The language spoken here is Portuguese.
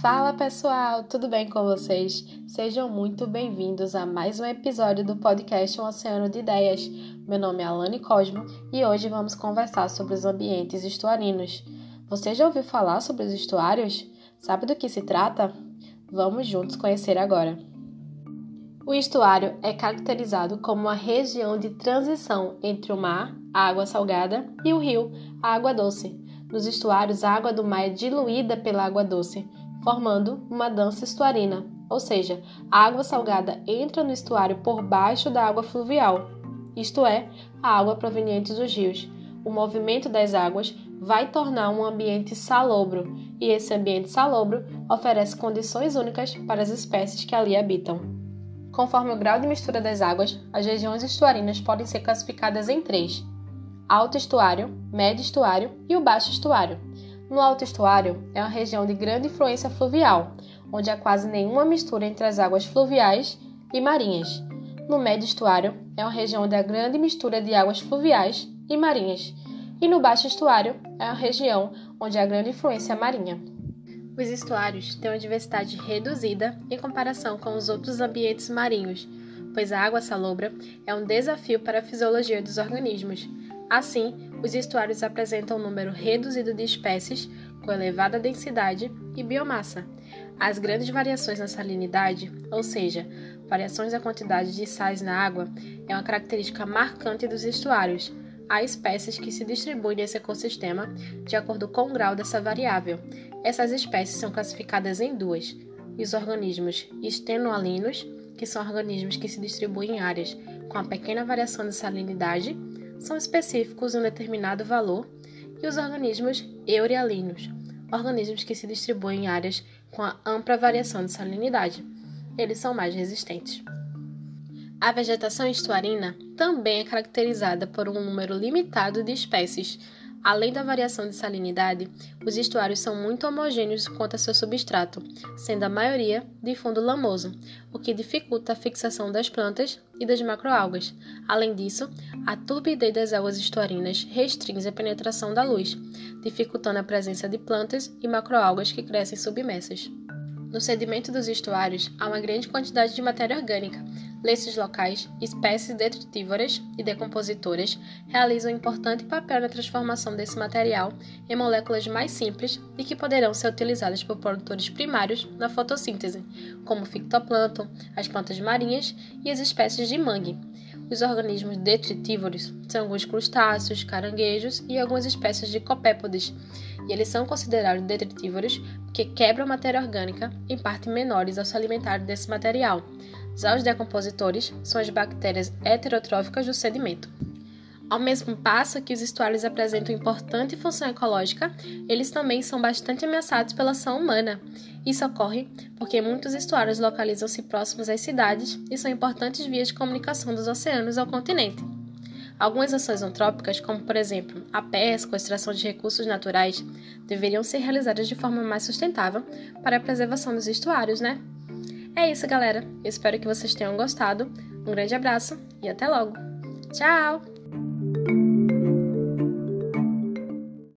Fala pessoal, tudo bem com vocês? Sejam muito bem-vindos a mais um episódio do podcast Um Oceano de Ideias. Meu nome é Alane Cosmo e hoje vamos conversar sobre os ambientes estuarinos. Você já ouviu falar sobre os estuários? Sabe do que se trata? Vamos juntos conhecer agora. O estuário é caracterizado como uma região de transição entre o mar, a água salgada, e o rio, a água doce. Nos estuários, a água do mar é diluída pela água doce, formando uma dança estuarina, ou seja, a água salgada entra no estuário por baixo da água fluvial, isto é, a água proveniente dos rios. O movimento das águas vai tornar um ambiente salobro, e esse ambiente salobro oferece condições únicas para as espécies que ali habitam. Conforme o grau de mistura das águas, as regiões estuarinas podem ser classificadas em três: alto estuário, médio estuário e o baixo estuário. No alto estuário é uma região de grande influência fluvial, onde há quase nenhuma mistura entre as águas fluviais e marinhas. No médio estuário é uma região onde há grande mistura de águas fluviais e marinhas. E no baixo estuário é uma região onde há grande influência marinha. Os estuários têm uma diversidade reduzida em comparação com os outros ambientes marinhos, pois a água salobra é um desafio para a fisiologia dos organismos. Assim, os estuários apresentam um número reduzido de espécies com elevada densidade e biomassa. As grandes variações na salinidade, ou seja, variações da quantidade de sais na água, é uma característica marcante dos estuários. Há espécies que se distribuem nesse ecossistema de acordo com o grau dessa variável. Essas espécies são classificadas em duas: os organismos estenoalinos, que são organismos que se distribuem em áreas com a pequena variação de salinidade, são específicos em um determinado valor, e os organismos eurealinos, organismos que se distribuem em áreas com ampla variação de salinidade. Eles são mais resistentes. A vegetação estuarina também é caracterizada por um número limitado de espécies, Além da variação de salinidade, os estuários são muito homogêneos quanto a seu substrato, sendo a maioria de fundo lamoso, o que dificulta a fixação das plantas e das macroalgas. Além disso, a turbidez das águas estuarinas restringe a penetração da luz, dificultando a presença de plantas e macroalgas que crescem submersas. No sedimento dos estuários há uma grande quantidade de matéria orgânica. Nesses locais, espécies detritívoras e decompositoras realizam um importante papel na transformação desse material em moléculas mais simples e que poderão ser utilizadas por produtores primários na fotossíntese, como o fitoplâncton, as plantas marinhas e as espécies de mangue. Os organismos detritívoros são alguns crustáceos, caranguejos e algumas espécies de copépodes, e eles são considerados detritívoros porque quebram matéria orgânica em partes menores ao se alimentarem desse material. Já os decompositores são as bactérias heterotróficas do sedimento. Ao mesmo passo que os estuários apresentam importante função ecológica, eles também são bastante ameaçados pela ação humana. Isso ocorre porque muitos estuários localizam-se próximos às cidades e são importantes vias de comunicação dos oceanos ao continente. Algumas ações antrópicas, como por exemplo a pesca ou extração de recursos naturais, deveriam ser realizadas de forma mais sustentável para a preservação dos estuários, né? É isso, galera. Eu espero que vocês tenham gostado. Um grande abraço e até logo. Tchau!